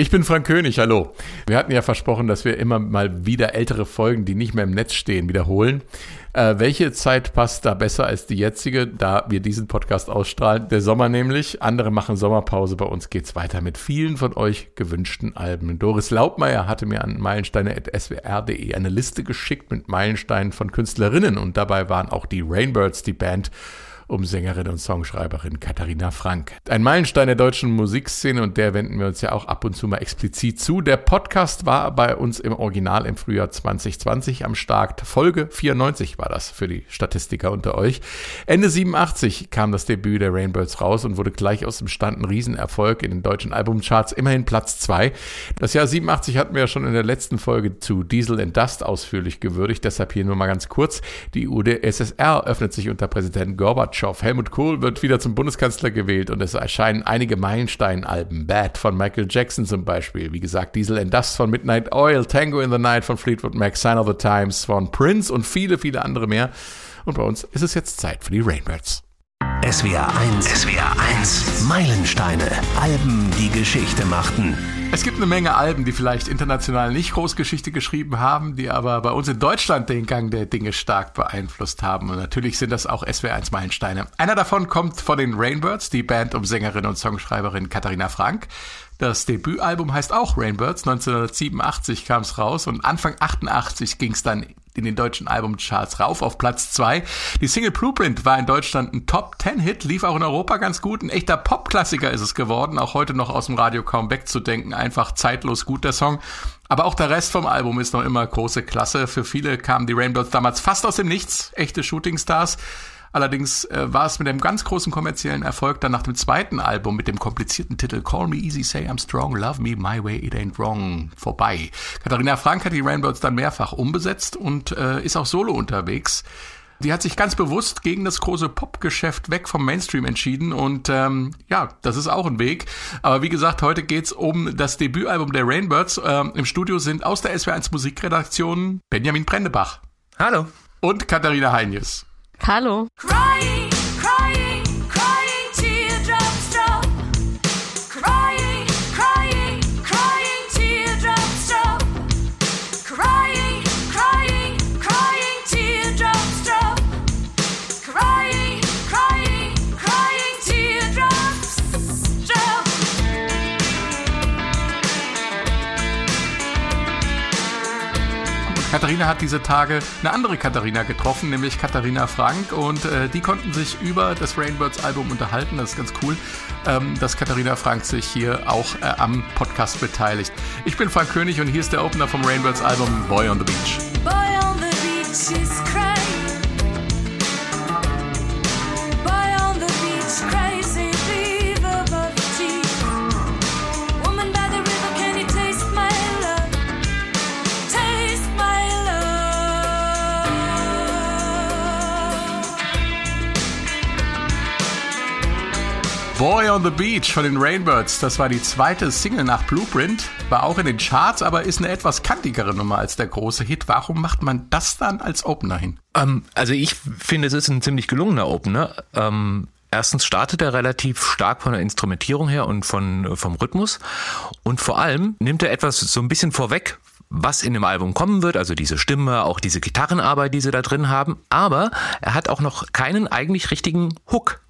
Ich bin Frank König, hallo. Wir hatten ja versprochen, dass wir immer mal wieder ältere Folgen, die nicht mehr im Netz stehen, wiederholen. Äh, welche Zeit passt da besser als die jetzige, da wir diesen Podcast ausstrahlen? Der Sommer nämlich. Andere machen Sommerpause. Bei uns geht's weiter mit vielen von euch gewünschten Alben. Doris Laubmeier hatte mir an meilensteine.swr.de eine Liste geschickt mit Meilensteinen von Künstlerinnen und dabei waren auch die Rainbirds, die Band um Sängerin und Songschreiberin Katharina Frank. Ein Meilenstein der deutschen Musikszene und der wenden wir uns ja auch ab und zu mal explizit zu. Der Podcast war bei uns im Original im Frühjahr 2020 am Start. Folge 94 war das für die Statistiker unter euch. Ende 87 kam das Debüt der Rainbirds raus und wurde gleich aus dem Stand ein Riesenerfolg in den deutschen Albumcharts, immerhin Platz 2. Das Jahr 87 hatten wir ja schon in der letzten Folge zu Diesel and Dust ausführlich gewürdigt, deshalb hier nur mal ganz kurz. Die UdSSR öffnet sich unter Präsident Gorbatschow Gorbatschow. Helmut Kohl wird wieder zum Bundeskanzler gewählt und es erscheinen einige Meilenstein-Alben. Bad von Michael Jackson zum Beispiel. Wie gesagt, Diesel and Dust von Midnight Oil, Tango in the Night von Fleetwood Mac, Sign of the Times von Prince und viele, viele andere mehr. Und bei uns ist es jetzt Zeit für die Rainbirds. SWR 1, SWR 1, Meilensteine, Alben, die Geschichte machten. Es gibt eine Menge Alben, die vielleicht international nicht Großgeschichte geschrieben haben, die aber bei uns in Deutschland den Gang der Dinge stark beeinflusst haben. Und natürlich sind das auch SWR1 Meilensteine. Einer davon kommt von den Rainbirds, die Band um Sängerin und Songschreiberin Katharina Frank. Das Debütalbum heißt auch Rainbirds. 1987 kam es raus und Anfang 88 ging es dann in den deutschen Albumcharts rauf auf Platz 2. Die Single Blueprint war in Deutschland ein Top 10 Hit, lief auch in Europa ganz gut. Ein echter Popklassiker ist es geworden, auch heute noch aus dem Radio kaum wegzudenken. Einfach zeitlos gut der Song. Aber auch der Rest vom Album ist noch immer große Klasse. Für viele kamen die Rainbows damals fast aus dem Nichts, echte Shootingstars. Allerdings äh, war es mit einem ganz großen kommerziellen Erfolg dann nach dem zweiten Album mit dem komplizierten Titel Call Me Easy, Say I'm Strong, Love Me My Way, It Ain't Wrong vorbei. Katharina Frank hat die Rainbows dann mehrfach umbesetzt und äh, ist auch solo unterwegs. Die hat sich ganz bewusst gegen das große Popgeschäft weg vom Mainstream entschieden und ähm, ja, das ist auch ein Weg. Aber wie gesagt, heute geht's um das Debütalbum der Rainbirds. Ähm, Im Studio sind aus der SW1 Musikredaktion Benjamin Brendebach. Hallo. Und Katharina Heinius. Hallo. Crying. Katharina hat diese Tage eine andere Katharina getroffen, nämlich Katharina Frank. Und äh, die konnten sich über das Rainbirds Album unterhalten. Das ist ganz cool, ähm, dass Katharina Frank sich hier auch äh, am Podcast beteiligt. Ich bin Frank König und hier ist der Opener vom Rainbirds Album Boy on the Beach. Boy on the Beach on the Beach von den Rainbirds, das war die zweite Single nach Blueprint, war auch in den Charts, aber ist eine etwas kantigere Nummer als der große Hit. Warum macht man das dann als Opener hin? Ähm, also ich finde, es ist ein ziemlich gelungener Opener. Ähm Erstens startet er relativ stark von der Instrumentierung her und von, vom Rhythmus. Und vor allem nimmt er etwas so ein bisschen vorweg, was in dem Album kommen wird, also diese Stimme, auch diese Gitarrenarbeit, die sie da drin haben. Aber er hat auch noch keinen eigentlich richtigen Hook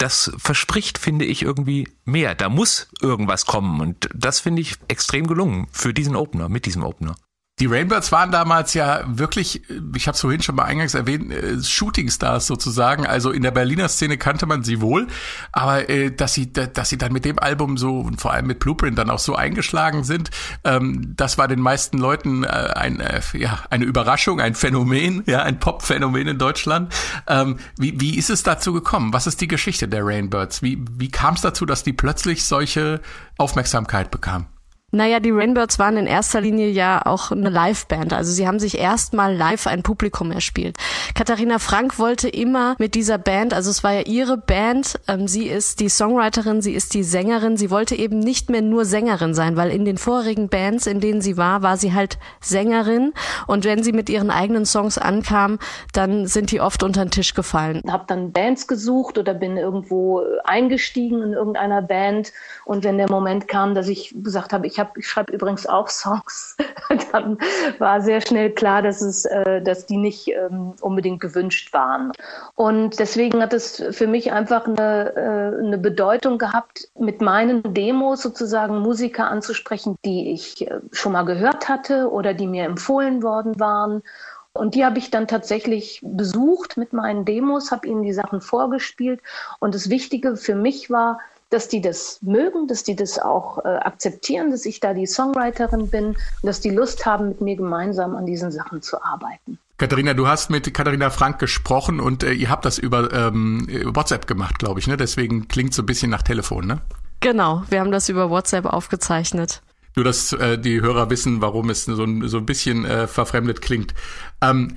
das verspricht, finde ich, irgendwie mehr. Da muss irgendwas kommen. Und das finde ich extrem gelungen für diesen Opener, mit diesem Opener. Die Rainbirds waren damals ja wirklich, ich habe es vorhin schon mal eingangs erwähnt, äh, Shootingstars sozusagen. Also in der Berliner Szene kannte man sie wohl, aber äh, dass sie, dass sie dann mit dem Album so und vor allem mit Blueprint dann auch so eingeschlagen sind, ähm, das war den meisten Leuten äh, ein, äh, ja, eine Überraschung, ein Phänomen, ja, ein Pop-Phänomen in Deutschland. Ähm, wie, wie ist es dazu gekommen? Was ist die Geschichte der Rainbirds? Wie, wie kam es dazu, dass die plötzlich solche Aufmerksamkeit bekamen? Naja, die Rainbirds waren in erster Linie ja auch eine Liveband. Also sie haben sich erstmal live ein Publikum erspielt. Katharina Frank wollte immer mit dieser Band, also es war ja ihre Band, ähm, sie ist die Songwriterin, sie ist die Sängerin, sie wollte eben nicht mehr nur Sängerin sein, weil in den vorigen Bands, in denen sie war, war sie halt Sängerin und wenn sie mit ihren eigenen Songs ankam, dann sind die oft unter den Tisch gefallen. Hab dann Bands gesucht oder bin irgendwo eingestiegen in irgendeiner Band und wenn der Moment kam, dass ich gesagt habe, ich hab, ich schreibe übrigens auch Songs. Dann war sehr schnell klar, dass es, äh, dass die nicht ähm, unbedingt gewünscht waren. Und deswegen hat es für mich einfach eine, äh, eine Bedeutung gehabt, mit meinen Demos sozusagen Musiker anzusprechen, die ich äh, schon mal gehört hatte oder die mir empfohlen worden waren. Und die habe ich dann tatsächlich besucht mit meinen Demos, habe ihnen die Sachen vorgespielt. Und das Wichtige für mich war, dass die das mögen, dass die das auch äh, akzeptieren, dass ich da die Songwriterin bin und dass die Lust haben, mit mir gemeinsam an diesen Sachen zu arbeiten. Katharina, du hast mit Katharina Frank gesprochen und äh, ihr habt das über ähm, WhatsApp gemacht, glaube ich, ne? Deswegen klingt so ein bisschen nach Telefon, ne? Genau, wir haben das über WhatsApp aufgezeichnet. Nur, dass äh, die Hörer wissen, warum es so, ein, so ein bisschen äh, verfremdet klingt. Ähm,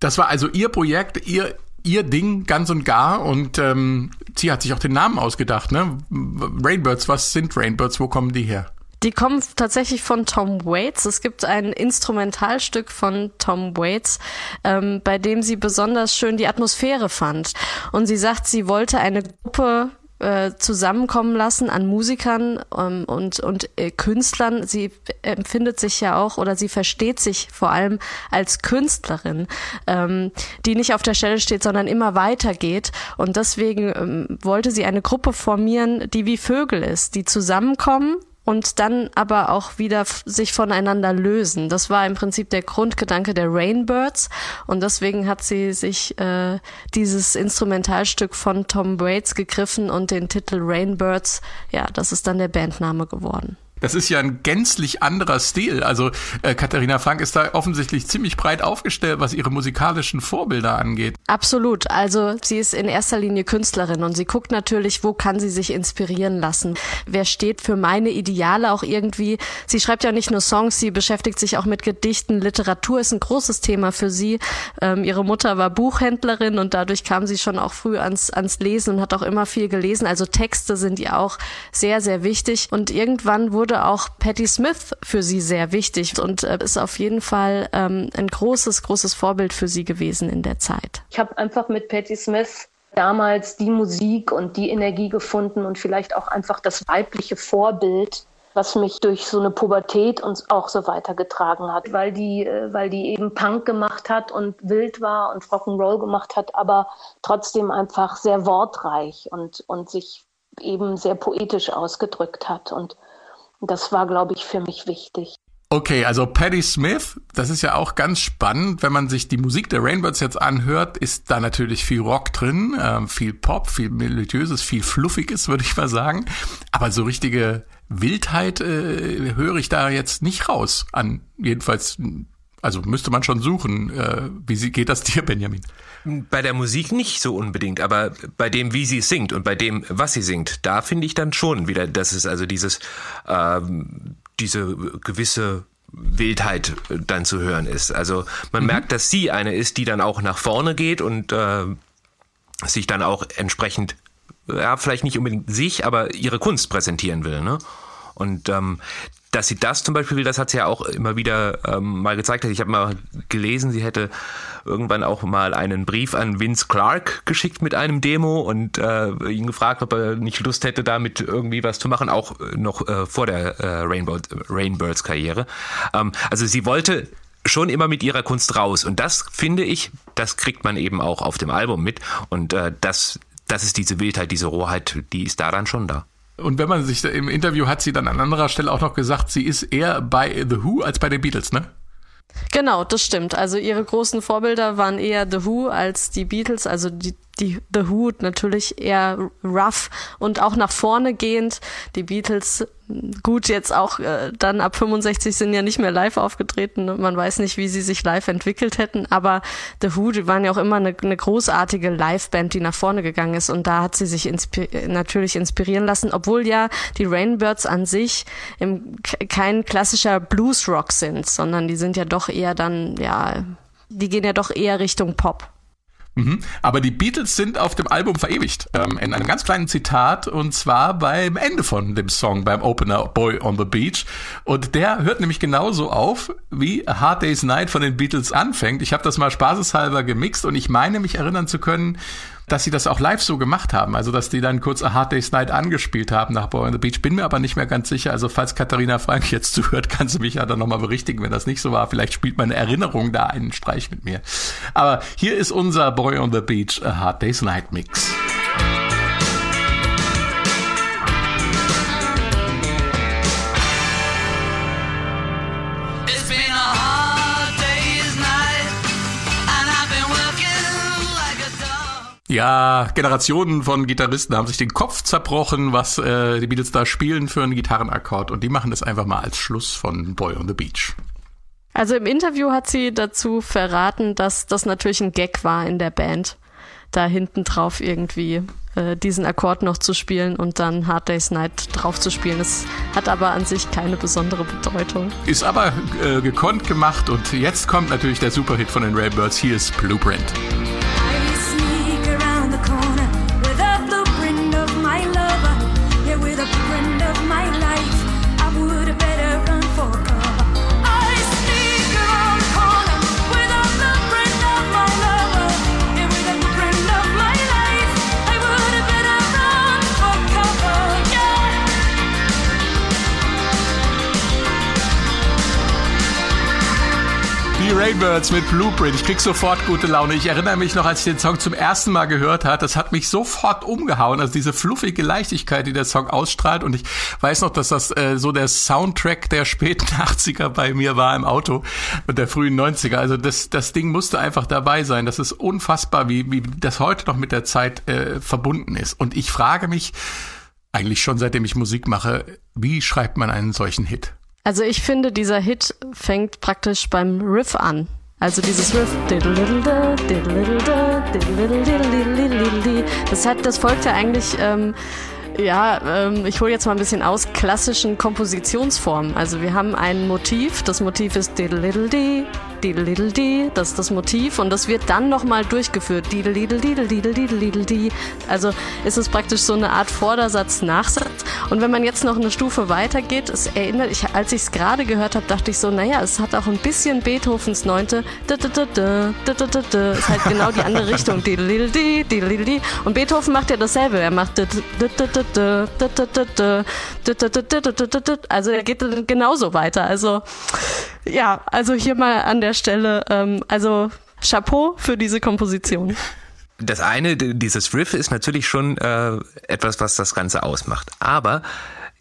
das war also ihr Projekt, ihr ihr Ding ganz und gar und ähm, sie hat sich auch den Namen ausgedacht, ne? Rainbirds, was sind Rainbirds? Wo kommen die her? Die kommen tatsächlich von Tom Waits. Es gibt ein Instrumentalstück von Tom Waits, ähm, bei dem sie besonders schön die Atmosphäre fand. Und sie sagt, sie wollte eine Gruppe äh, zusammenkommen lassen an Musikern ähm, und, und äh, Künstlern. Sie empfindet sich ja auch oder sie versteht sich vor allem als Künstlerin, ähm, die nicht auf der Stelle steht, sondern immer weitergeht. Und deswegen ähm, wollte sie eine Gruppe formieren, die wie Vögel ist, die zusammenkommen und dann aber auch wieder sich voneinander lösen. Das war im Prinzip der Grundgedanke der Rainbirds und deswegen hat sie sich äh, dieses Instrumentalstück von Tom Waits gegriffen und den Titel Rainbirds, ja, das ist dann der Bandname geworden. Das ist ja ein gänzlich anderer Stil. Also äh, Katharina Frank ist da offensichtlich ziemlich breit aufgestellt, was ihre musikalischen Vorbilder angeht. Absolut. Also sie ist in erster Linie Künstlerin und sie guckt natürlich, wo kann sie sich inspirieren lassen. Wer steht für meine Ideale auch irgendwie. Sie schreibt ja nicht nur Songs, sie beschäftigt sich auch mit Gedichten. Literatur ist ein großes Thema für sie. Ähm, ihre Mutter war Buchhändlerin und dadurch kam sie schon auch früh ans, ans Lesen und hat auch immer viel gelesen. Also Texte sind ihr auch sehr, sehr wichtig. Und irgendwann wurde wurde auch Patti Smith für sie sehr wichtig und äh, ist auf jeden Fall ähm, ein großes, großes Vorbild für sie gewesen in der Zeit. Ich habe einfach mit Patti Smith damals die Musik und die Energie gefunden und vielleicht auch einfach das weibliche Vorbild, was mich durch so eine Pubertät uns auch so weitergetragen hat, weil die, äh, weil die eben Punk gemacht hat und wild war und Rock'n'Roll gemacht hat, aber trotzdem einfach sehr wortreich und, und sich eben sehr poetisch ausgedrückt hat. Und das war, glaube ich, für mich wichtig. Okay, also Patti Smith, das ist ja auch ganz spannend, wenn man sich die Musik der Rainbirds jetzt anhört, ist da natürlich viel Rock drin, äh, viel Pop, viel melodiöses, viel fluffiges, würde ich mal sagen. Aber so richtige Wildheit äh, höre ich da jetzt nicht raus an. Jedenfalls, also müsste man schon suchen. Äh, wie geht das dir, Benjamin? Bei der Musik nicht so unbedingt, aber bei dem, wie sie singt und bei dem, was sie singt, da finde ich dann schon wieder, dass es also dieses, ähm, diese gewisse Wildheit dann zu hören ist. Also man mhm. merkt, dass sie eine ist, die dann auch nach vorne geht und äh, sich dann auch entsprechend, ja, vielleicht nicht unbedingt sich, aber ihre Kunst präsentieren will. Ne? Und ähm, dass sie das zum Beispiel will, das hat sie ja auch immer wieder ähm, mal gezeigt. Ich habe mal gelesen, sie hätte irgendwann auch mal einen Brief an Vince Clark geschickt mit einem Demo und äh, ihn gefragt, ob er nicht Lust hätte, damit irgendwie was zu machen, auch noch äh, vor der äh, Rainbow, Rainbirds Karriere. Ähm, also sie wollte schon immer mit ihrer Kunst raus und das finde ich, das kriegt man eben auch auf dem Album mit und äh, das, das ist diese Wildheit, diese Rohheit, die ist da dann schon da. Und wenn man sich im Interview hat sie dann an anderer Stelle auch noch gesagt, sie ist eher bei The Who als bei den Beatles, ne? Genau, das stimmt. Also ihre großen Vorbilder waren eher The Who als die Beatles. Also die, die The Who natürlich eher rough und auch nach vorne gehend. Die Beatles gut, jetzt auch äh, dann ab 65 sind ja nicht mehr live aufgetreten. Man weiß nicht, wie sie sich live entwickelt hätten, aber The Who, die waren ja auch immer eine, eine großartige Liveband, die nach vorne gegangen ist und da hat sie sich inspi natürlich inspirieren lassen, obwohl ja die Rainbirds an sich im, kein klassischer Blues-Rock sind, sondern die sind ja doch eher dann, ja, die gehen ja doch eher Richtung Pop. Mhm. Aber die Beatles sind auf dem Album verewigt. Ähm, in einem ganz kleinen Zitat und zwar beim Ende von dem Song, beim Opener Boy on the Beach. Und der hört nämlich genauso auf, wie A Hard Day's Night von den Beatles anfängt. Ich habe das mal spaßeshalber gemixt und ich meine mich erinnern zu können, dass sie das auch live so gemacht haben. Also, dass die dann kurz A Hard Day's Night angespielt haben nach Boy on the Beach. Bin mir aber nicht mehr ganz sicher. Also, falls Katharina Frank jetzt zuhört, kann sie mich ja dann nochmal berichtigen, wenn das nicht so war. Vielleicht spielt meine Erinnerung da einen Streich mit mir. Aber hier ist unser Boy on the Beach A Hard Day's Night Mix. Ja, Generationen von Gitarristen haben sich den Kopf zerbrochen, was äh, die Beatles da spielen für einen Gitarrenakkord. Und die machen das einfach mal als Schluss von Boy on the Beach. Also im Interview hat sie dazu verraten, dass das natürlich ein Gag war in der Band, da hinten drauf irgendwie äh, diesen Akkord noch zu spielen und dann Hard Day's Night drauf zu spielen. Es hat aber an sich keine besondere Bedeutung. Ist aber äh, gekonnt gemacht und jetzt kommt natürlich der Superhit von den Railbirds. Hier ist Blueprint. Rainbirds mit Blueprint. Ich krieg sofort gute Laune. Ich erinnere mich noch, als ich den Song zum ersten Mal gehört habe, das hat mich sofort umgehauen. Also diese fluffige Leichtigkeit, die der Song ausstrahlt. Und ich weiß noch, dass das äh, so der Soundtrack der späten 80er bei mir war im Auto und der frühen 90er. Also das, das Ding musste einfach dabei sein. Das ist unfassbar, wie, wie das heute noch mit der Zeit äh, verbunden ist. Und ich frage mich, eigentlich schon seitdem ich Musik mache, wie schreibt man einen solchen Hit? Also ich finde, dieser Hit fängt praktisch beim Riff an. Also dieses Riff. Das hat, das folgt ja eigentlich, ähm, ja, ähm, ich hole jetzt mal ein bisschen aus, klassischen Kompositionsformen. Also wir haben ein Motiv, das Motiv ist das ist das Motiv und das wird dann nochmal durchgeführt. Also ist es praktisch so eine Art Vordersatz, Nachsatz. Und wenn man jetzt noch eine Stufe weiter geht, es erinnert, ich, als ich es gerade gehört habe, dachte ich so, naja, es hat auch ein bisschen Beethovens Neunte. Ist halt genau die andere Richtung. Und Beethoven macht ja dasselbe. Er macht also er geht genauso weiter. Also ja, also hier mal an der Stelle, ähm, also Chapeau für diese Komposition. Das eine, dieses Riff ist natürlich schon äh, etwas, was das Ganze ausmacht. Aber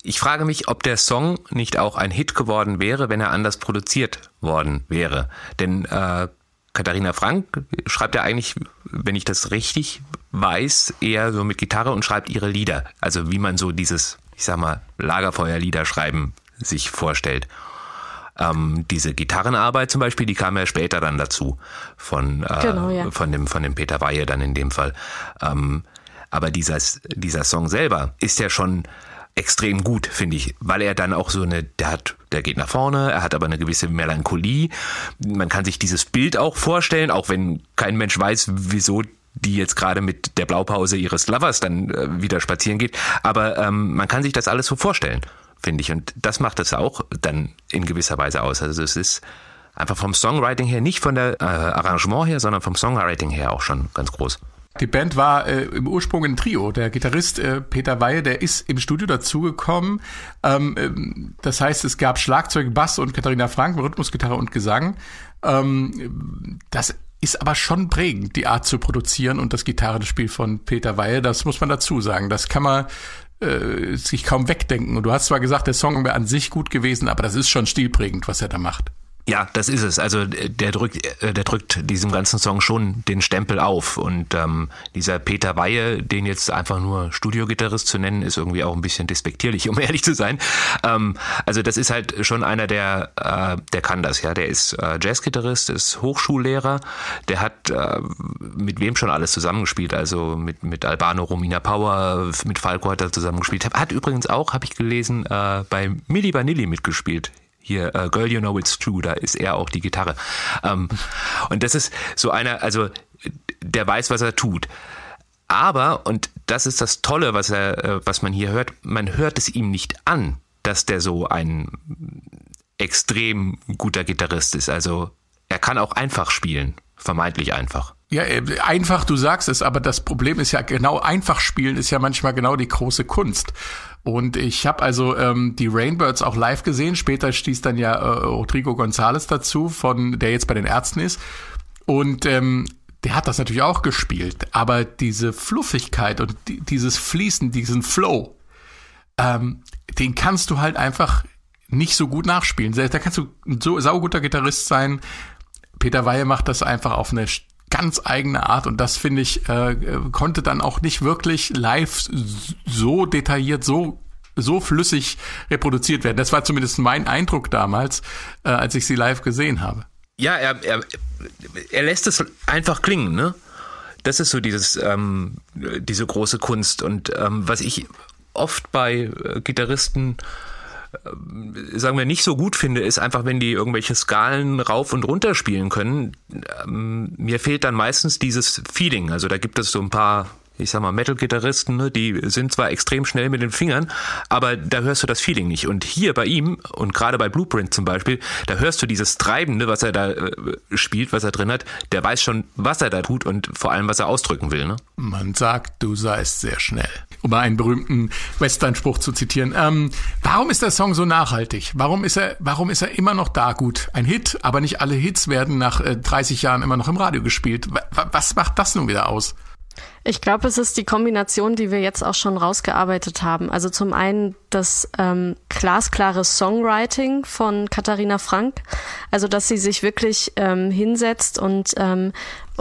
ich frage mich, ob der Song nicht auch ein Hit geworden wäre, wenn er anders produziert worden wäre. Denn äh, Katharina Frank schreibt ja eigentlich, wenn ich das richtig weiß, eher so mit Gitarre und schreibt ihre Lieder. Also wie man so dieses, ich sag mal, Lagerfeuerlieder schreiben sich vorstellt. Ähm, diese Gitarrenarbeit zum Beispiel, die kam ja später dann dazu von, äh, genau, ja. von, dem, von dem Peter Weihe dann in dem Fall. Ähm, aber dieser, dieser Song selber ist ja schon extrem gut, finde ich, weil er dann auch so eine, der hat, der geht nach vorne, er hat aber eine gewisse Melancholie. Man kann sich dieses Bild auch vorstellen, auch wenn kein Mensch weiß, wieso die jetzt gerade mit der Blaupause ihres Lovers dann äh, wieder spazieren geht. Aber ähm, man kann sich das alles so vorstellen finde ich. Und das macht es auch dann in gewisser Weise aus. Also es ist einfach vom Songwriting her, nicht von der äh, Arrangement her, sondern vom Songwriting her auch schon ganz groß. Die Band war äh, im Ursprung ein Trio. Der Gitarrist äh, Peter Weihe, der ist im Studio dazugekommen. Ähm, ähm, das heißt, es gab Schlagzeug, Bass und Katharina Frank, Rhythmusgitarre und Gesang. Ähm, das ist aber schon prägend, die Art zu produzieren und das Gitarrenspiel von Peter Weihe. Das muss man dazu sagen. Das kann man äh, sich kaum wegdenken. Und du hast zwar gesagt, der Song wäre an sich gut gewesen, aber das ist schon stilprägend, was er da macht. Ja, das ist es. Also der drückt, äh, der drückt diesem ganzen Song schon den Stempel auf. Und ähm, dieser Peter Weihe, den jetzt einfach nur Studiogitarrist zu nennen, ist irgendwie auch ein bisschen despektierlich, um ehrlich zu sein. Ähm, also das ist halt schon einer, der, äh, der kann das, ja. Der ist äh, Jazzgitarrist, ist Hochschullehrer, der hat äh, mit wem schon alles zusammengespielt, also mit, mit Albano Romina Power, mit Falco hat er zusammengespielt. Hat übrigens auch, habe ich gelesen, äh, bei Milli Vanilli mitgespielt hier uh, Girl You Know It's True, da ist er auch die Gitarre. Ähm, und das ist so einer, also der weiß, was er tut. Aber, und das ist das Tolle, was er, äh, was man hier hört, man hört es ihm nicht an, dass der so ein extrem guter Gitarrist ist. Also er kann auch einfach spielen, vermeintlich einfach. Ja, äh, einfach, du sagst es, aber das Problem ist ja genau, einfach spielen ist ja manchmal genau die große Kunst. Und ich habe also ähm, die Rainbirds auch live gesehen. Später stieß dann ja äh, Rodrigo González dazu, von der jetzt bei den Ärzten ist. Und ähm, der hat das natürlich auch gespielt. Aber diese Fluffigkeit und die, dieses Fließen, diesen Flow, ähm, den kannst du halt einfach nicht so gut nachspielen. Da kannst du ein so sauguter Gitarrist sein. Peter Weihe macht das einfach auf eine ganz eigene Art und das finde ich äh, konnte dann auch nicht wirklich live so detailliert so so flüssig reproduziert werden. Das war zumindest mein Eindruck damals, äh, als ich sie live gesehen habe. Ja, er, er, er lässt es einfach klingen, ne? Das ist so dieses ähm, diese große Kunst und ähm, was ich oft bei äh, Gitarristen sagen wir, nicht so gut finde, ist einfach, wenn die irgendwelche Skalen rauf und runter spielen können. Ähm, mir fehlt dann meistens dieses Feeling. Also da gibt es so ein paar ich sag mal, Metal-Gitarristen, ne, die sind zwar extrem schnell mit den Fingern, aber da hörst du das Feeling nicht. Und hier bei ihm und gerade bei Blueprint zum Beispiel, da hörst du dieses Treibende, was er da äh, spielt, was er drin hat. Der weiß schon, was er da tut und vor allem, was er ausdrücken will. Ne? Man sagt, du seist sehr schnell. Um einen berühmten Western-Spruch zu zitieren. Ähm, warum ist der Song so nachhaltig? Warum ist er, warum ist er immer noch da? Gut, ein Hit, aber nicht alle Hits werden nach äh, 30 Jahren immer noch im Radio gespielt. Was macht das nun wieder aus? Ich glaube, es ist die Kombination, die wir jetzt auch schon rausgearbeitet haben. Also zum einen das ähm, glasklare Songwriting von Katharina Frank, also dass sie sich wirklich ähm, hinsetzt und ähm,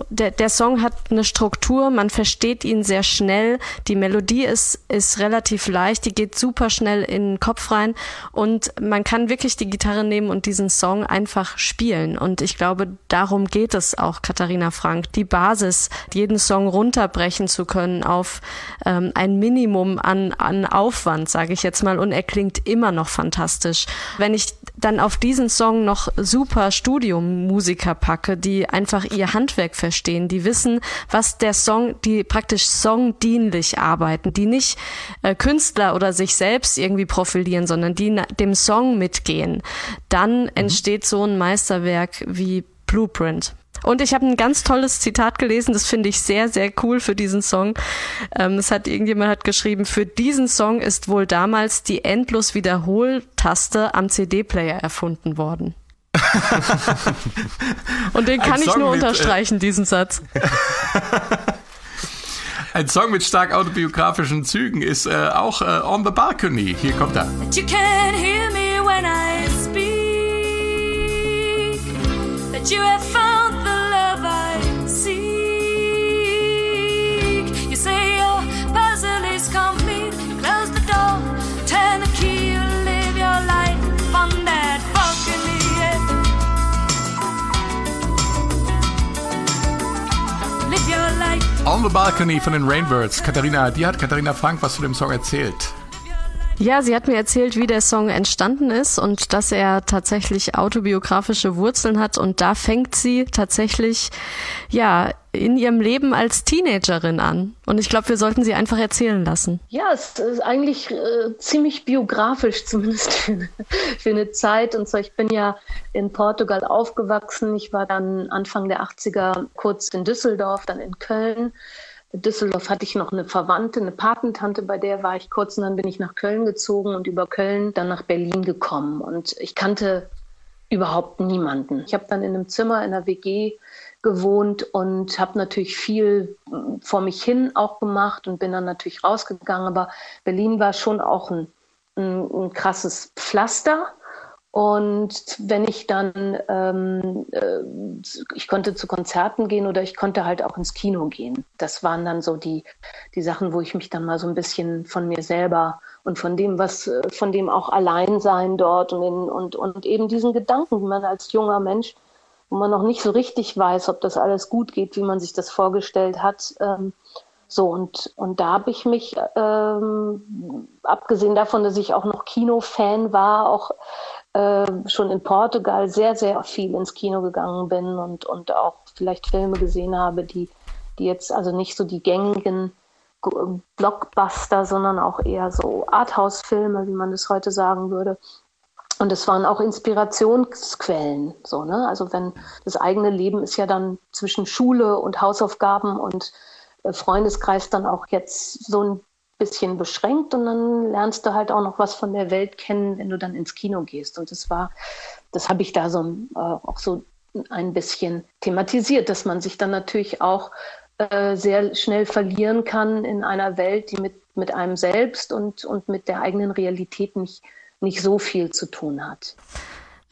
der, der Song hat eine Struktur, man versteht ihn sehr schnell. Die Melodie ist, ist relativ leicht, die geht super schnell in den Kopf rein und man kann wirklich die Gitarre nehmen und diesen Song einfach spielen. Und ich glaube, darum geht es auch, Katharina Frank, die Basis, jeden Song runterbrechen zu können auf ähm, ein Minimum an, an Aufwand, sage ich jetzt mal. Und er klingt immer noch fantastisch. Wenn ich dann auf diesen Song noch super Studiomusiker packe, die einfach ihr Handwerk verstehen, die wissen, was der Song, die praktisch songdienlich arbeiten, die nicht äh, Künstler oder sich selbst irgendwie profilieren, sondern die dem Song mitgehen, dann mhm. entsteht so ein Meisterwerk wie Blueprint. Und ich habe ein ganz tolles Zitat gelesen, das finde ich sehr, sehr cool für diesen Song. Ähm, es hat irgendjemand hat geschrieben, für diesen Song ist wohl damals die endlos Wiederholtaste am CD-Player erfunden worden. Und den kann ich nur mit, äh, unterstreichen, äh, diesen Satz. Ein Song mit stark autobiografischen Zügen ist äh, auch äh, On the Balcony. Hier kommt er. You can't hear me when I speak. That you have found On the Balcony von den Rainbirds. Katharina, die hat Katharina Frank was zu dem Song erzählt. Ja, sie hat mir erzählt, wie der Song entstanden ist und dass er tatsächlich autobiografische Wurzeln hat und da fängt sie tatsächlich ja in ihrem Leben als Teenagerin an. Und ich glaube, wir sollten sie einfach erzählen lassen. Ja, es ist eigentlich äh, ziemlich biografisch, zumindest für, für, eine Zeit. Und zwar, ich bin ja in Portugal aufgewachsen. Ich war dann Anfang der 80er kurz in Düsseldorf, dann in Köln in Düsseldorf hatte ich noch eine Verwandte, eine Patentante, bei der war ich kurz und dann bin ich nach Köln gezogen und über Köln dann nach Berlin gekommen. Und ich kannte überhaupt niemanden. Ich habe dann in einem Zimmer in der WG gewohnt und habe natürlich viel hm, vor mich hin auch gemacht und bin dann natürlich rausgegangen. Aber Berlin war schon auch ein, ein, ein krasses Pflaster Und wenn ich dann, ähm, äh, ich konnte zu Konzerten gehen oder ich konnte halt auch ins Kino gehen. Das waren dann so die, die Sachen, wo ich mich dann mal so ein bisschen von mir selber und von dem, was, äh, von dem auch Alleinsein dort und, in, und, und eben diesen Gedanken, wie man als junger Mensch, wo man noch nicht so richtig weiß, ob das alles gut geht, wie man sich das vorgestellt hat, ähm, so, und, und da habe ich mich, ähm, abgesehen davon, dass ich auch noch Kinofan war, auch äh, schon in Portugal sehr, sehr viel ins Kino gegangen bin und, und auch vielleicht Filme gesehen habe, die, die jetzt also nicht so die gängigen Blockbuster, sondern auch eher so Arthouse-Filme, wie man das heute sagen würde. Und es waren auch Inspirationsquellen, so, ne? Also wenn das eigene Leben ist ja dann zwischen Schule und Hausaufgaben und äh, Freundeskreis dann auch jetzt so ein bisschen beschränkt und dann lernst du halt auch noch was von der Welt kennen, wenn du dann ins Kino gehst. Und das war, das habe ich da so äh, auch so ein bisschen thematisiert, dass man sich dann natürlich auch äh, sehr schnell verlieren kann in einer Welt, die mit, mit einem selbst und, und mit der eigenen Realität nicht, nicht so viel zu tun hat.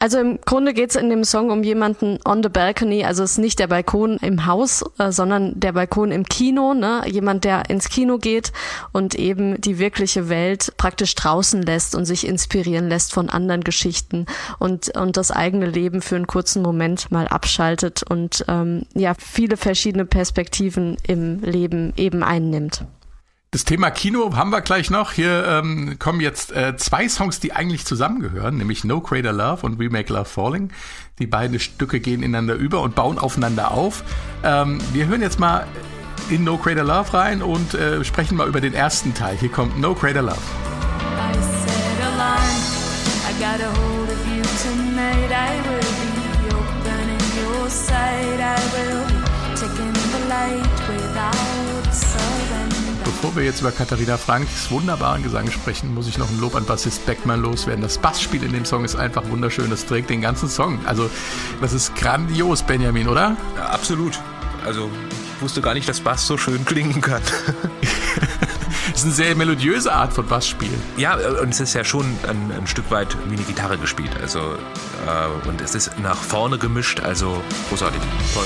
Also im Grunde geht's in dem Song um jemanden on the balcony, also es ist nicht der Balkon im Haus, äh, sondern der Balkon im Kino, ne? Jemand, der ins Kino geht und eben die wirkliche Welt praktisch draußen lässt und sich inspirieren lässt von anderen Geschichten und, und das eigene Leben für einen kurzen Moment mal abschaltet und ähm, ja, viele verschiedene Perspektiven im Leben eben einnimmt. Das Thema Kino haben wir gleich noch. Hier ähm, kommen jetzt äh, zwei Songs, die eigentlich zusammengehören, nämlich No Crater Love und We Make Love Falling. Die beiden Stücke gehen ineinander über und bauen aufeinander auf. Ähm, wir hören jetzt mal in No Crater Love rein und äh, sprechen mal über den ersten Teil. Hier kommt No Crater Love. I said alarm, I got a hold of you tonight. I will be opening your sight. I will Bevor wir jetzt über Katharina Franks wunderbaren Gesang sprechen, muss ich noch ein Lob an Bassist Beckmann loswerden. Das Bassspiel in dem Song ist einfach wunderschön. Das trägt den ganzen Song. Also, das ist grandios, Benjamin, oder? Ja, absolut. Also, ich wusste gar nicht, dass Bass so schön klingen kann. Das ist eine sehr melodiöse Art von Bassspiel. Ja, und es ist ja schon ein, ein Stück weit wie eine Gitarre gespielt. Also, äh, und es ist nach vorne gemischt, also großartig. Toll.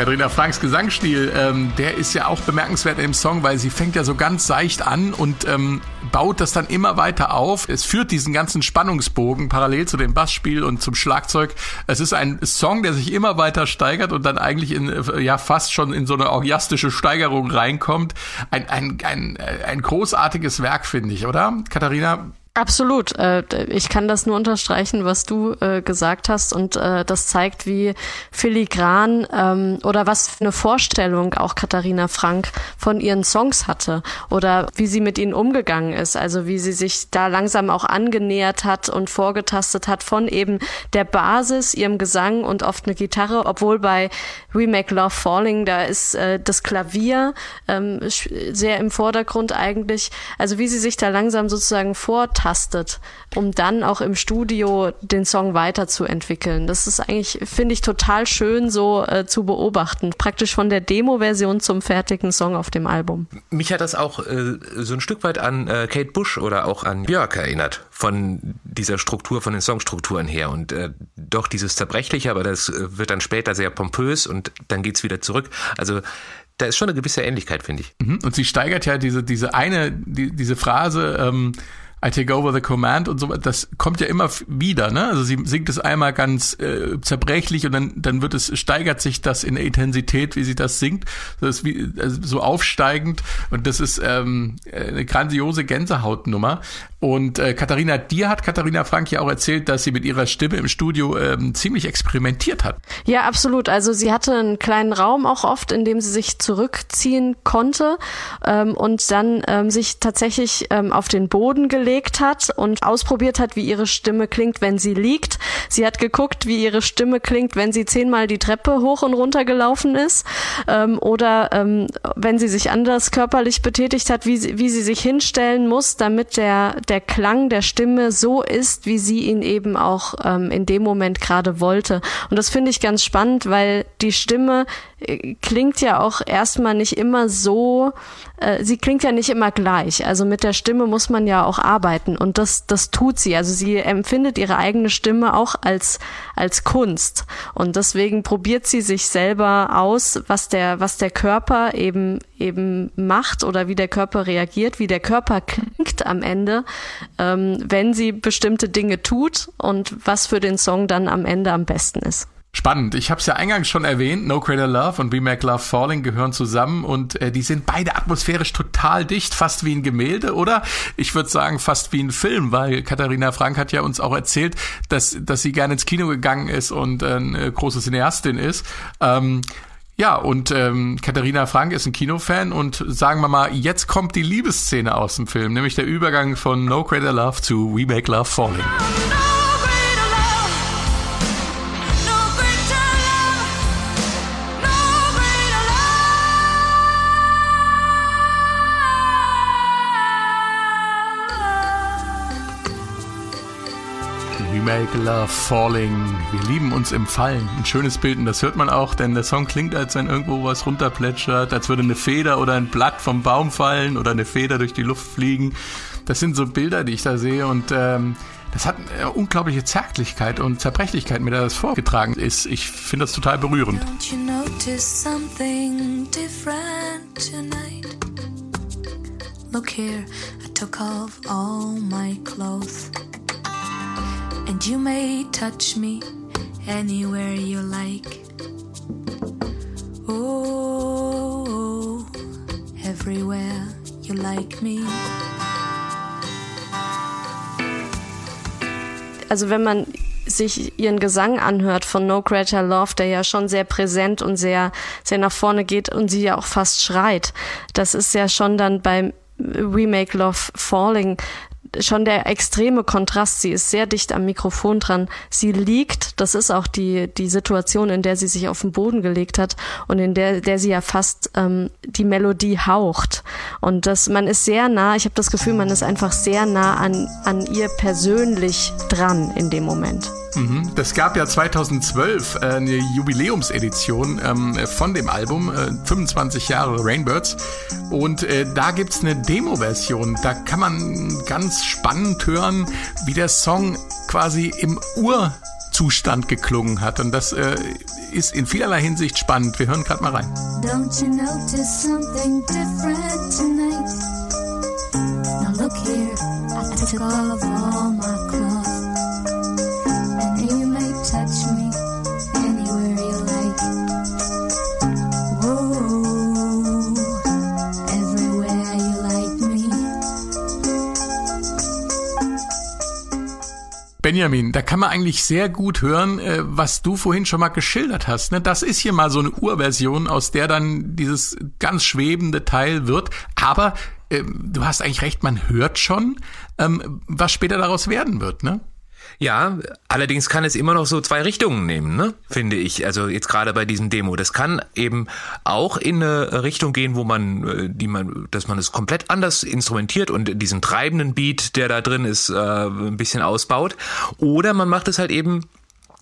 Katharina Franks Gesangsstil, ähm, der ist ja auch bemerkenswert im Song, weil sie fängt ja so ganz seicht an und ähm, baut das dann immer weiter auf. Es führt diesen ganzen Spannungsbogen parallel zu dem Bassspiel und zum Schlagzeug. Es ist ein Song, der sich immer weiter steigert und dann eigentlich in, äh, ja, fast schon in so eine orgiastische Steigerung reinkommt. Ein, ein, ein, äh, ein großartiges Werk, finde ich, oder? Katharina, Absolut. Äh, ich kann das nur unterstreichen, was du äh, gesagt hast. Und äh, das zeigt, wie filigran ähm, oder was für eine Vorstellung auch Katharina Frank von ihren Songs hatte oder wie sie mit ihnen umgegangen ist. Also wie sie sich da langsam auch angenähert hat und vorgetastet hat von eben der Basis, ihrem Gesang und oft eine Gitarre. Obwohl bei We Make Love Falling, da ist das Klavier ähm, sehr im Vordergrund eigentlich. Also wie sie sich da langsam sozusagen vortastet abtastet, um dann auch im Studio den Song weiterzuentwickeln. Das ist eigentlich, finde ich, total schön so äh, zu beobachten. Praktisch von der Demo-Version zum fertigen Song auf dem Album. Mich hat das auch äh, so ein Stück weit an äh, Kate Bush oder auch an Björk erinnert, von dieser Struktur, von den Songstrukturen her. Und äh, doch dieses Zerbrechliche, aber das äh, wird dann später sehr pompös und dann geht's wieder zurück. Also da ist schon eine gewisse Ähnlichkeit, finde ich. Mhm. Und sie steigert ja diese, diese eine, die, diese Phrase, ähm, I take over the command und so, das kommt ja immer wieder, ne? Also sie singt es einmal ganz äh, zerbrechlich und dann, dann wird es, steigert sich das in Intensität, wie sie das singt. Das ist wie, also so aufsteigend und das ist ähm, eine grandiose Gänsehautnummer. Und äh, Katharina, dir hat Katharina Frank ja auch erzählt, dass sie mit ihrer Stimme im Studio ähm, ziemlich experimentiert hat. Ja, absolut. Also sie hatte einen kleinen Raum auch oft, in dem sie sich zurückziehen konnte ähm, und dann ähm, sich tatsächlich ähm, auf den Boden gelegt hat und ausprobiert hat, wie ihre Stimme klingt, wenn sie liegt. Sie hat geguckt, wie ihre Stimme klingt, wenn sie zehnmal die Treppe hoch und runter gelaufen ist ähm, oder ähm, wenn sie sich anders körperlich betätigt hat, wie sie, wie sie sich hinstellen muss, damit der, der Klang der Stimme so ist, wie sie ihn eben auch ähm, in dem Moment gerade wollte. Und das finde ich ganz spannend, weil die Stimme äh, klingt ja auch erstmal nicht immer so, äh, sie klingt ja nicht immer gleich. Also mit der Stimme muss man ja auch arbeiten und das, das tut sie. Also sie empfindet ihre eigene Stimme auch als, als Kunst und deswegen probiert sie sich selber aus, was der, was der Körper eben, eben macht oder wie der Körper reagiert, wie der Körper klingt am Ende, ähm, wenn sie bestimmte Dinge tut und was für den Song dann am Ende am besten ist. Spannend. Ich habe es ja eingangs schon erwähnt. No Greater Love und We Make Love Falling gehören zusammen und äh, die sind beide atmosphärisch total dicht, fast wie ein Gemälde oder ich würde sagen fast wie ein Film, weil Katharina Frank hat ja uns auch erzählt, dass, dass sie gerne ins Kino gegangen ist und äh, eine große Cineastin ist. Ähm, ja, und ähm, Katharina Frank ist ein Kinofan und sagen wir mal, jetzt kommt die Liebesszene aus dem Film, nämlich der Übergang von No Greater Love zu We Make Love Falling. Make love falling. Wir lieben uns im Fallen. Ein schönes Bild und das hört man auch, denn der Song klingt, als wenn irgendwo was runterplätschert, als würde eine Feder oder ein Blatt vom Baum fallen oder eine Feder durch die Luft fliegen. Das sind so Bilder, die ich da sehe und ähm, das hat eine unglaubliche Zärtlichkeit und Zerbrechlichkeit, mit der das vorgetragen ist. Ich finde das total berührend. Don't you notice something different tonight? Look here, I took off all my clothes. And you may touch me anywhere you like. Oh, everywhere you like me. Also wenn man sich ihren Gesang anhört von No Greater Love, der ja schon sehr präsent und sehr, sehr nach vorne geht und sie ja auch fast schreit. Das ist ja schon dann beim We Make Love Falling schon der extreme Kontrast. Sie ist sehr dicht am Mikrofon dran. Sie liegt, das ist auch die, die Situation, in der sie sich auf den Boden gelegt hat und in der, der sie ja fast ähm, die Melodie haucht. Und das, man ist sehr nah, ich habe das Gefühl, man ist einfach sehr nah an, an ihr persönlich dran in dem Moment. Mhm. Das gab ja 2012 äh, eine Jubiläumsedition ähm, von dem Album, äh, 25 Jahre Rainbirds. Und äh, da gibt's eine Demo-Version. Da kann man ganz spannend hören, wie der Song quasi im Urzustand geklungen hat. Und das äh, ist in vielerlei Hinsicht spannend. Wir hören gerade mal rein. Don't you notice something different tonight? Now look here, I took off all my Benjamin, da kann man eigentlich sehr gut hören, äh, was du vorhin schon mal geschildert hast. Ne? Das ist hier mal so eine Urversion, aus der dann dieses ganz schwebende Teil wird. Aber äh, du hast eigentlich recht, man hört schon, ähm, was später daraus werden wird. Ne? Ja, allerdings kann es immer noch so zwei Richtungen nehmen, ne? finde ich. Also jetzt gerade bei diesem Demo. Das kann eben auch in eine Richtung gehen, wo man, äh, die man, dass man es komplett anders instrumentiert und diesen treibenden Beat, der da drin ist, äh, ein bisschen ausbaut. Oder man macht es halt eben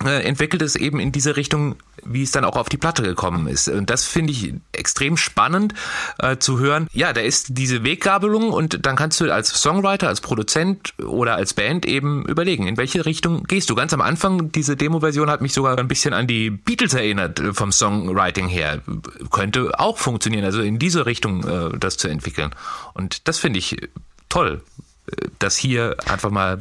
entwickelt es eben in diese Richtung, wie es dann auch auf die Platte gekommen ist. Und das finde ich extrem spannend äh, zu hören. Ja, da ist diese Weggabelung und dann kannst du als Songwriter, als Produzent oder als Band eben überlegen, in welche Richtung gehst du. Ganz am Anfang, diese Demo-Version hat mich sogar ein bisschen an die Beatles erinnert äh, vom Songwriting her. Könnte auch funktionieren, also in diese Richtung äh, das zu entwickeln. Und das finde ich toll, äh, das hier einfach mal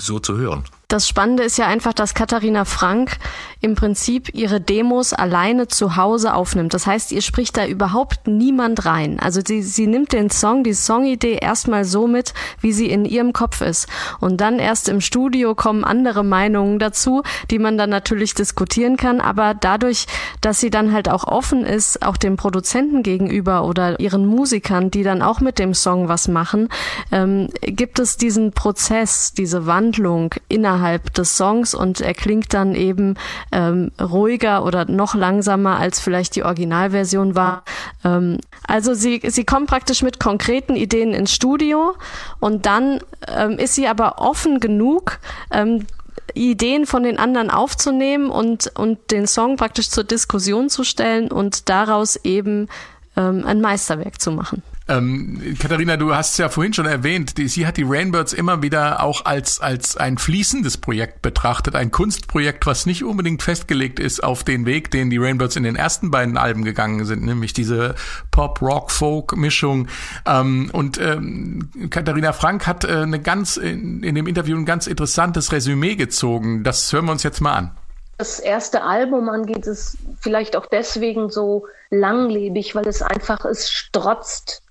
so zu hören. Das Spannende ist ja einfach, dass Katharina Frank im Prinzip ihre Demos alleine zu Hause aufnimmt. Das heißt, ihr spricht da überhaupt niemand rein. Also sie, sie nimmt den Song, die Songidee erstmal so mit, wie sie in ihrem Kopf ist. Und dann erst im Studio kommen andere Meinungen dazu, die man dann natürlich diskutieren kann. Aber dadurch, dass sie dann halt auch offen ist, auch dem Produzenten gegenüber oder ihren Musikern, die dann auch mit dem Song was machen, ähm, gibt es diesen Prozess, diese Wandlung innerhalb innerhalb des Songs und er klingt dann eben ähm, ruhiger oder noch langsamer als vielleicht die Originalversion war. Ähm, also sie, sie kommt praktisch mit konkreten Ideen ins Studio und dann ähm, ist sie aber offen genug, ähm, Ideen von den anderen aufzunehmen und, und den Song praktisch zur Diskussion zu stellen und daraus eben ähm, ein Meisterwerk zu machen. Ähm, Katharina, du hast es ja vorhin schon erwähnt, die, sie hat die Rainbirds immer wieder auch als, als ein fließendes Projekt betrachtet, ein Kunstprojekt, was nicht unbedingt festgelegt ist auf den Weg, den die Rainbirds in den ersten beiden Alben gegangen sind, nämlich diese Pop-Rock-Folk-Mischung. Ähm, und ähm, Katharina Frank hat äh, eine ganz in, in dem Interview ein ganz interessantes Resümee gezogen. Das hören wir uns jetzt mal an. Das erste Album angeht, ist vielleicht auch deswegen so langlebig, weil es einfach, es strotzt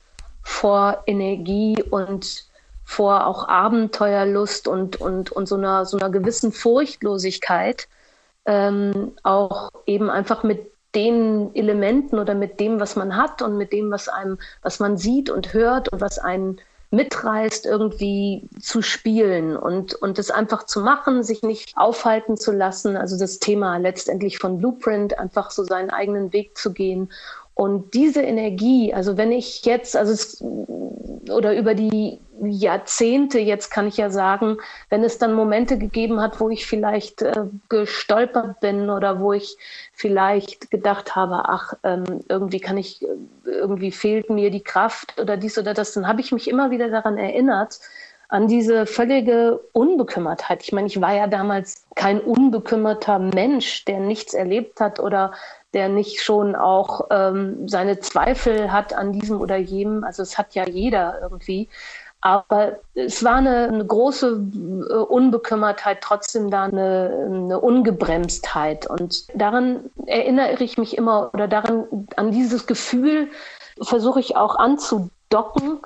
vor Energie und vor auch Abenteuerlust und, und, und so, einer, so einer gewissen Furchtlosigkeit, ähm, auch eben einfach mit den Elementen oder mit dem, was man hat und mit dem, was einem, was man sieht und hört und was einen mitreißt, irgendwie zu spielen und, und es einfach zu machen, sich nicht aufhalten zu lassen. Also das Thema letztendlich von Blueprint, einfach so seinen eigenen Weg zu gehen und diese Energie, also wenn ich jetzt, also es, oder über die Jahrzehnte, jetzt kann ich ja sagen, wenn es dann Momente gegeben hat, wo ich vielleicht äh, gestolpert bin oder wo ich vielleicht gedacht habe, ach, ähm, irgendwie kann ich, irgendwie fehlt mir die Kraft oder dies oder das, dann habe ich mich immer wieder daran erinnert, an diese völlige Unbekümmertheit. Ich meine, ich war ja damals kein unbekümmerter Mensch, der nichts erlebt hat oder der nicht schon auch ähm, seine Zweifel hat an diesem oder jenem. Also es hat ja jeder irgendwie. Aber es war eine, eine große äh, Unbekümmertheit, trotzdem da eine, eine, Ungebremstheit. Und daran erinnere ich mich immer oder daran, an dieses Gefühl versuche ich auch anzudocken,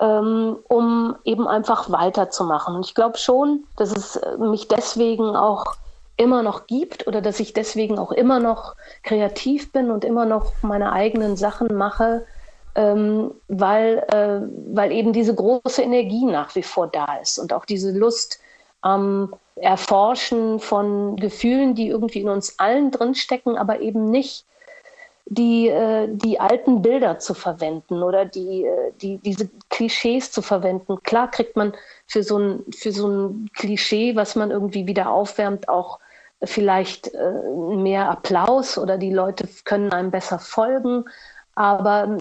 ähm, um eben einfach weiterzumachen. Und ich glaube schon, dass es mich deswegen auch immer noch gibt oder dass ich deswegen auch immer noch kreativ bin und immer noch meine eigenen Sachen mache, ähm, weil, äh, weil eben diese große Energie nach wie vor da ist und auch diese Lust am Erforschen von Gefühlen, die irgendwie in uns allen drinstecken, aber eben nicht die, äh, die alten Bilder zu verwenden oder die, äh, die, diese Klischees zu verwenden. Klar kriegt man für so ein, für so ein Klischee, was man irgendwie wieder aufwärmt, auch vielleicht äh, mehr Applaus oder die Leute können einem besser folgen. Aber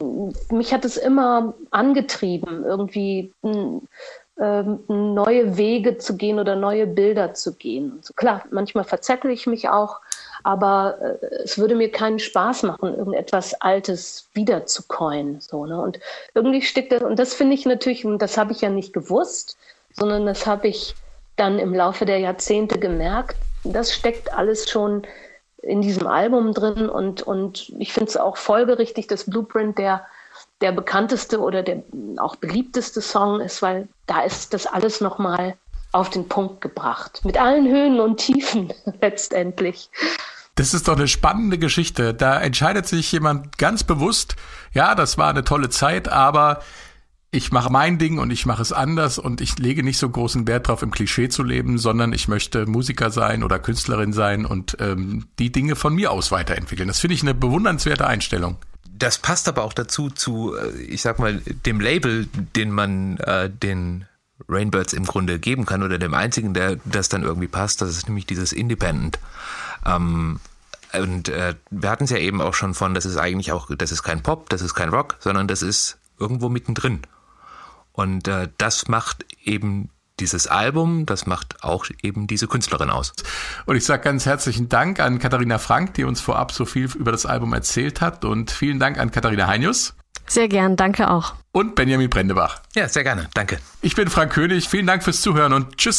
mich hat es immer angetrieben, irgendwie ähm, neue Wege zu gehen oder neue Bilder zu gehen. Klar, manchmal verzettel ich mich auch, aber äh, es würde mir keinen Spaß machen, irgendetwas Altes wieder zu coin. So, ne? Und irgendwie steckt das, und das finde ich natürlich, und das habe ich ja nicht gewusst, sondern das habe ich dann im Laufe der Jahrzehnte gemerkt, das steckt alles schon in diesem Album drin und, und ich finde es auch folgerichtig, dass Blueprint der, der bekannteste oder der auch beliebteste Song ist, weil da ist das alles nochmal auf den Punkt gebracht. Mit allen Höhen und Tiefen letztendlich. Das ist doch eine spannende Geschichte. Da entscheidet sich jemand ganz bewusst, ja, das war eine tolle Zeit, aber ich mache mein Ding und ich mache es anders und ich lege nicht so großen Wert darauf, im Klischee zu leben, sondern ich möchte Musiker sein oder Künstlerin sein und ähm, die Dinge von mir aus weiterentwickeln. Das finde ich eine bewundernswerte Einstellung. Das passt aber auch dazu zu, äh, ich sag mal, dem Label, den man äh, den Rainbirds im Grunde geben kann oder dem einzigen, der das dann irgendwie passt. Das ist nämlich dieses Independent. Ähm, und äh, wir hatten es ja eben auch schon von, das ist eigentlich auch, das ist kein Pop, das ist kein Rock, sondern das ist irgendwo mittendrin. Und äh, das macht eben dieses Album, das macht auch eben diese Künstlerin aus. Und ich sage ganz herzlichen Dank an Katharina Frank, die uns vorab so viel über das Album erzählt hat. Und vielen Dank an Katharina Heinius. Sehr gern, danke auch. Und Benjamin Brendebach. Ja, sehr gerne, danke. Ich bin Frank König, vielen Dank fürs Zuhören und tschüss.